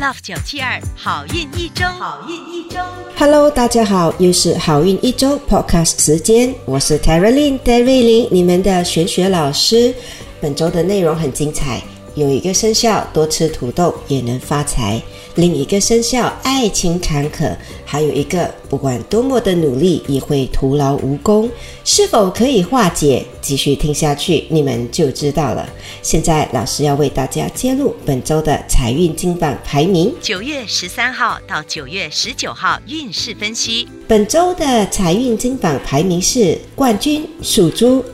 ，Love 九七二好运一周，好运一周。Hello，大家好，又是好运一周 Podcast 时间，我是 Terrylin，，你们的玄学老师。本周的内容很精彩，有一个生肖多吃土豆也能发财，另一个生肖爱情坎坷，还有一个不管多么的努力也会徒劳无功，是否可以化解？继续听下去，你们就知道了。现在老师要为大家揭露本周的财运金榜排名。九月十三号到九月十九号运势分析。本周的财运金榜排名是冠军属猪，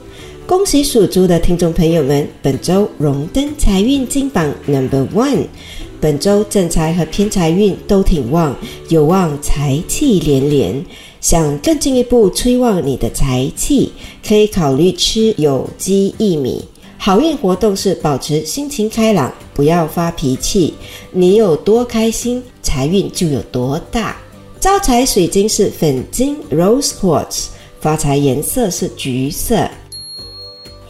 恭喜属猪的听众朋友们，本周荣登财运金榜 Number One。本周正财和偏财运都挺旺，有望财气连连。想更进一步催旺你的财气，可以考虑吃有机薏米。好运活动是保持心情开朗，不要发脾气。你有多开心，财运就有多大。招财水晶是粉晶 （Rose Quartz），发财颜色是橘色。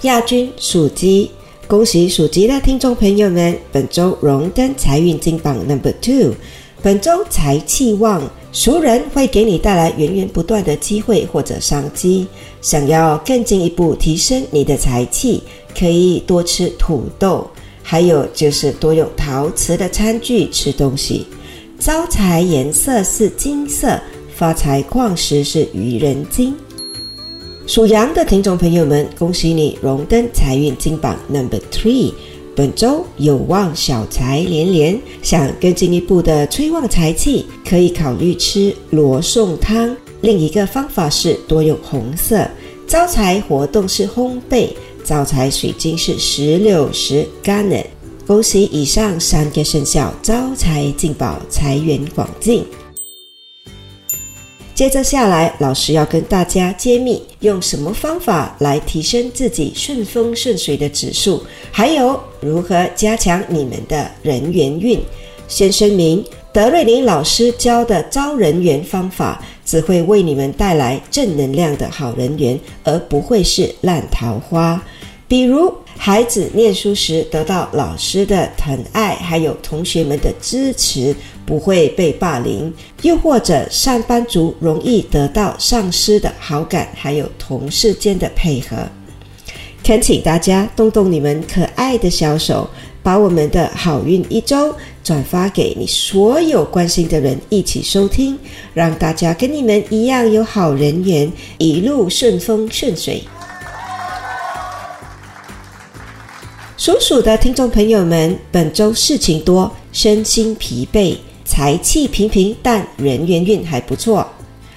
亚军属鸡，恭喜属鸡的听众朋友们，本周荣登财运金榜 Number Two。本周财气旺，熟人会给你带来源源不断的机会或者商机。想要更进一步提升你的财气，可以多吃土豆，还有就是多用陶瓷的餐具吃东西。招财颜色是金色，发财矿石是愚人金。属羊的听众朋友们，恭喜你荣登财运金榜 Number Three。本周有望小财连连，想更进一步的催旺财气，可以考虑吃罗宋汤。另一个方法是多用红色。招财活动是烘焙，招财水晶是石榴石 garnet。恭喜以上三个生肖招财进宝，财源广进。接着下来，老师要跟大家揭秘用什么方法来提升自己顺风顺水的指数，还有如何加强你们的人缘运。先声明，德瑞琳老师教的招人缘方法，只会为你们带来正能量的好人缘，而不会是烂桃花。比如，孩子念书时得到老师的疼爱，还有同学们的支持，不会被霸凌；又或者上班族容易得到上司的好感，还有同事间的配合。恳请大家动动你们可爱的小手，把我们的好运一周转发给你所有关心的人，一起收听，让大家跟你们一样有好人缘，一路顺风顺水。属鼠的听众朋友们，本周事情多，身心疲惫，财气平平，但人缘运还不错。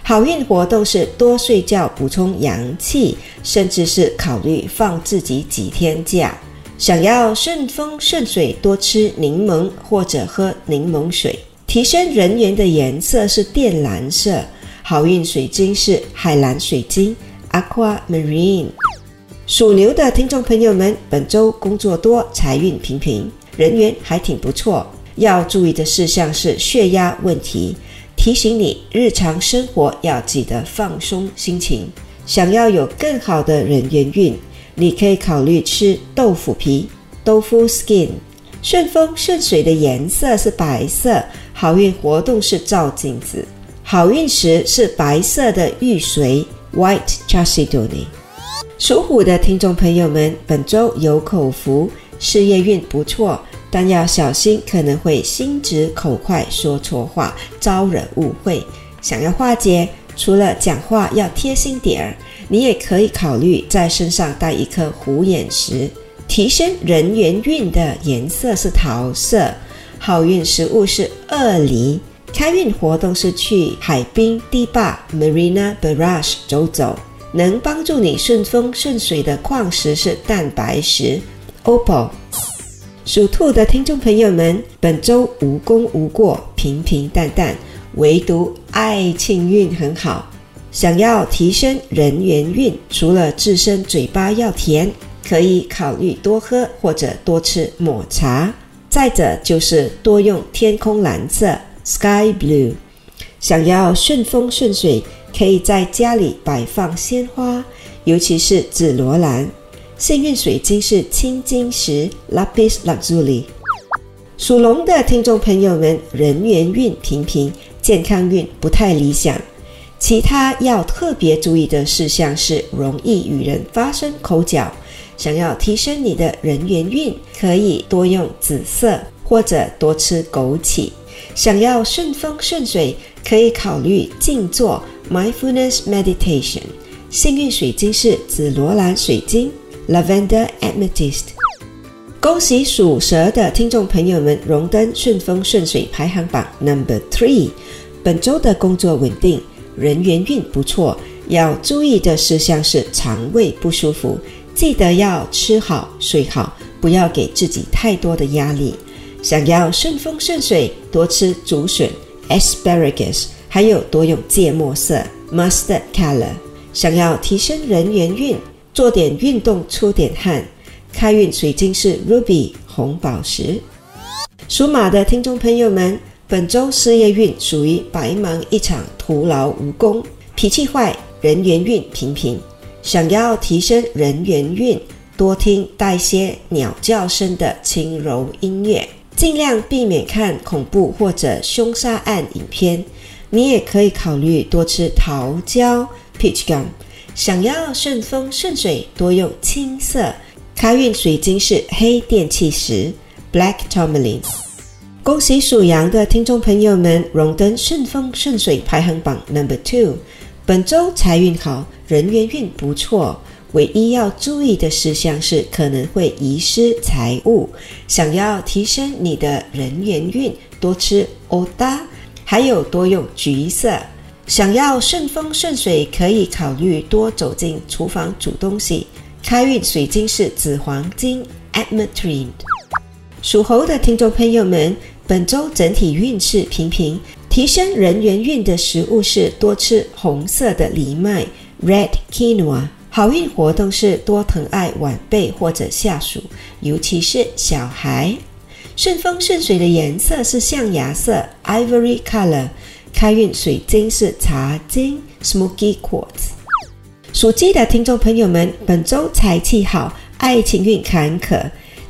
好运活动是多睡觉，补充阳气，甚至是考虑放自己几天假。想要顺风顺水，多吃柠檬或者喝柠檬水。提升人缘的颜色是靛蓝色，好运水晶是海蓝水晶 （Aquamarine）。属牛的听众朋友们，本周工作多，财运平平，人缘还挺不错。要注意的事项是血压问题，提醒你日常生活要记得放松心情。想要有更好的人缘运，你可以考虑吃豆腐皮豆腐 skin）。顺风顺水的颜色是白色，好运活动是照镜子，好运石是白色的玉髓 （white chalcedony）。属虎的听众朋友们，本周有口福，事业运不错，但要小心，可能会心直口快，说错话，招惹误会。想要化解，除了讲话要贴心点儿，你也可以考虑在身上带一颗虎眼石提升人缘运的颜色是桃色，好运食物是鳄梨，开运活动是去海滨堤坝 Marina Barrage 走走，能帮助你顺风顺水的矿石是蛋白石 Opal。属兔的听众朋友们，本周无功无过，平平淡淡，唯独爱情运很好。想要提升人缘运，除了自身嘴巴要甜，可以考虑多喝或者多吃抹茶。再者就是多用天空蓝色 （sky blue）。想要顺风顺水，可以在家里摆放鲜花，尤其是紫罗兰。幸运水晶是青金石 （lapis lazuli）。属龙的听众朋友们，人缘运平平，健康运不太理想。其他要特别注意的事项是，容易与人发生口角。想要提升你的人缘运，可以多用紫色或者多吃枸杞。想要顺风顺水，可以考虑静坐 （mindfulness meditation）。幸运水晶是紫罗兰水晶。Lavender Amethyst，恭喜属蛇的听众朋友们荣登顺风顺水排行榜 Number Three。本周的工作稳定，人缘运不错。要注意的事项是肠胃不舒服，记得要吃好睡好，不要给自己太多的压力。想要顺风顺水，多吃竹笋 Asparagus，还有多用芥末色 Mustard Color。想要提升人缘运。做点运动，出点汗。开运水晶是 ruby 红宝石。属马的听众朋友们，本周事业运属于白忙一场，徒劳无功。脾气坏，人缘运平平。想要提升人缘运，多听带些鸟叫声的轻柔音乐，尽量避免看恐怖或者凶杀案影片。你也可以考虑多吃桃胶 peach gum。想要顺风顺水，多用青色。开运水晶是黑电气石 （Black Tourmaline）。恭喜属羊的听众朋友们荣登顺风顺水排行榜 Number Two。本周财运好，人缘运不错。唯一要注意的事项是可能会遗失财物。想要提升你的人缘运，多吃欧达，还有多用橘色。想要顺风顺水，可以考虑多走进厨房煮东西。开运水晶是紫黄金 （Ametrine）。属猴的听众朋友们，本周整体运势平平，提升人缘运的食物是多吃红色的藜麦 （Red Quinoa）。好运活动是多疼爱晚辈或者下属，尤其是小孩。顺风顺水的颜色是象牙色 （Ivory Color）。开运水晶是茶晶 （Smoky Quartz）。属鸡的听众朋友们，本周财气好，爱情运坎坷。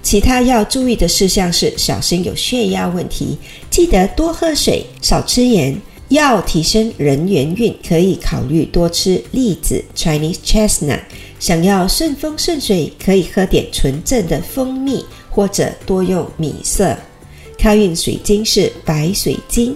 其他要注意的事项是小心有血压问题，记得多喝水，少吃盐。要提升人缘运，可以考虑多吃栗子 （Chinese Chestnut）。想要顺风顺水，可以喝点纯正的蜂蜜，或者多用米色。开运水晶是白水晶。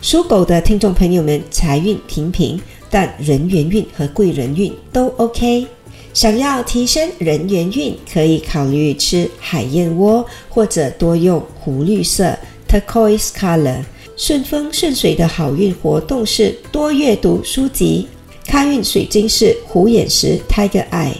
属狗的听众朋友们，财运平平，但人缘运和贵人运都 OK。想要提升人缘运，可以考虑吃海燕窝，或者多用湖绿色 （turquoise color）。顺风顺水的好运活动是多阅读书籍。开运水晶是虎眼石 （Tiger Eye）。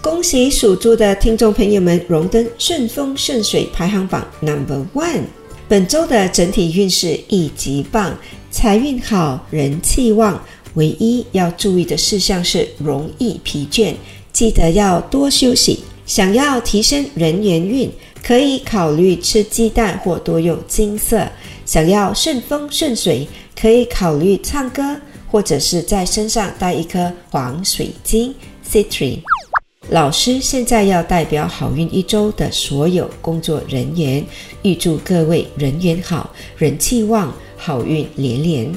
恭喜属猪的听众朋友们荣登顺风顺水排行榜 Number One。本周的整体运势一级棒，财运好，人气旺。唯一要注意的事项是容易疲倦，记得要多休息。想要提升人缘运，可以考虑吃鸡蛋或多用金色。想要顺风顺水，可以考虑唱歌，或者是在身上带一颗黄水晶 （Citrine）。老师现在要代表好运一周的所有工作人员，预祝各位人缘好，人气旺，好运连连。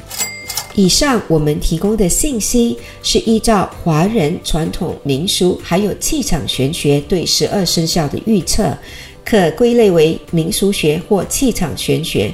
以上我们提供的信息是依照华人传统民俗还有气场玄学对十二生肖的预测，可归类为民俗学或气场玄学，